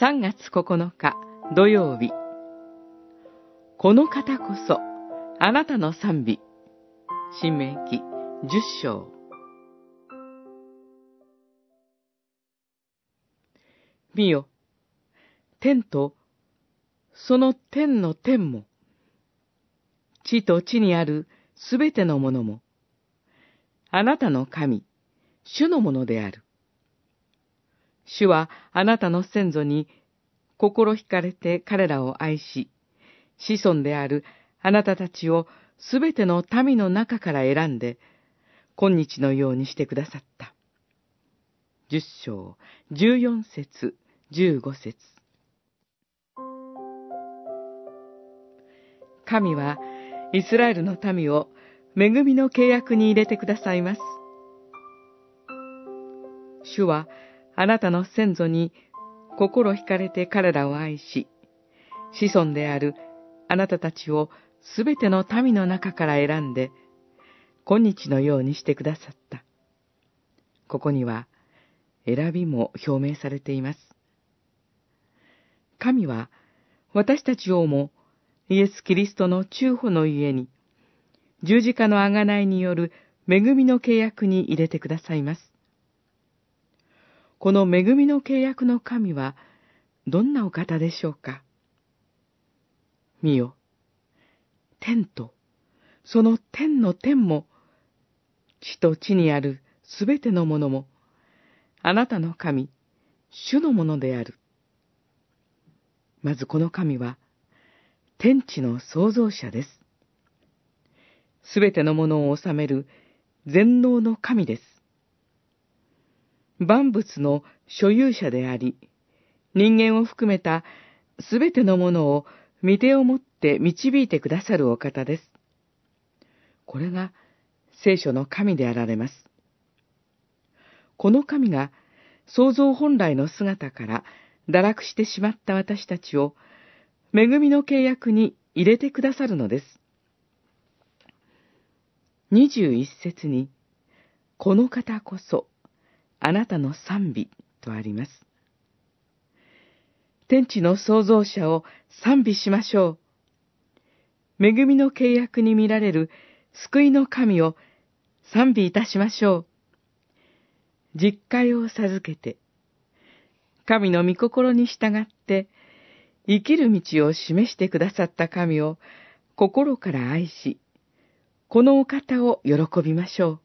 3月9日土曜日。この方こそ、あなたの賛美。新明記10章。見よ、天と、その天の天も、地と地にあるすべてのものも、あなたの神、主のものである。主はあなたの先祖に心惹かれて彼らを愛し、子孫であるあなたたちをすべての民の中から選んで、今日のようにしてくださった。十章、十四節、十五節。神は、イスラエルの民を恵みの契約に入れてくださいます。主は、あなたの先祖に心惹かれて彼らを愛し、子孫であるあなたたちをすべての民の中から選んで、今日のようにしてくださった。ここには、選びも表明されています。神は、私たちをも、イエス・キリストの中保の家に、十字架の贖いによる恵みの契約に入れてくださいます。この恵みの契約の神は、どんなお方でしょうか？見よ、天と、その天の天も、地と地にあるすべてのものも、あなたの神、主のものである。まずこの神は、天地の創造者です。すべてのものを治める全能の神です。万物の所有者であり、人間を含めたすべてのものを見手をもって導いてくださるお方です。これが聖書の神であられます。この神が創造本来の姿から堕落してしまった私たちを恵みの契約に入れてくださるのです。二十一節に、この方こそ、あなたの賛美とあります。天地の創造者を賛美しましょう。恵みの契約に見られる救いの神を賛美いたしましょう。実会を授けて、神の御心に従って生きる道を示してくださった神を心から愛し、このお方を喜びましょう。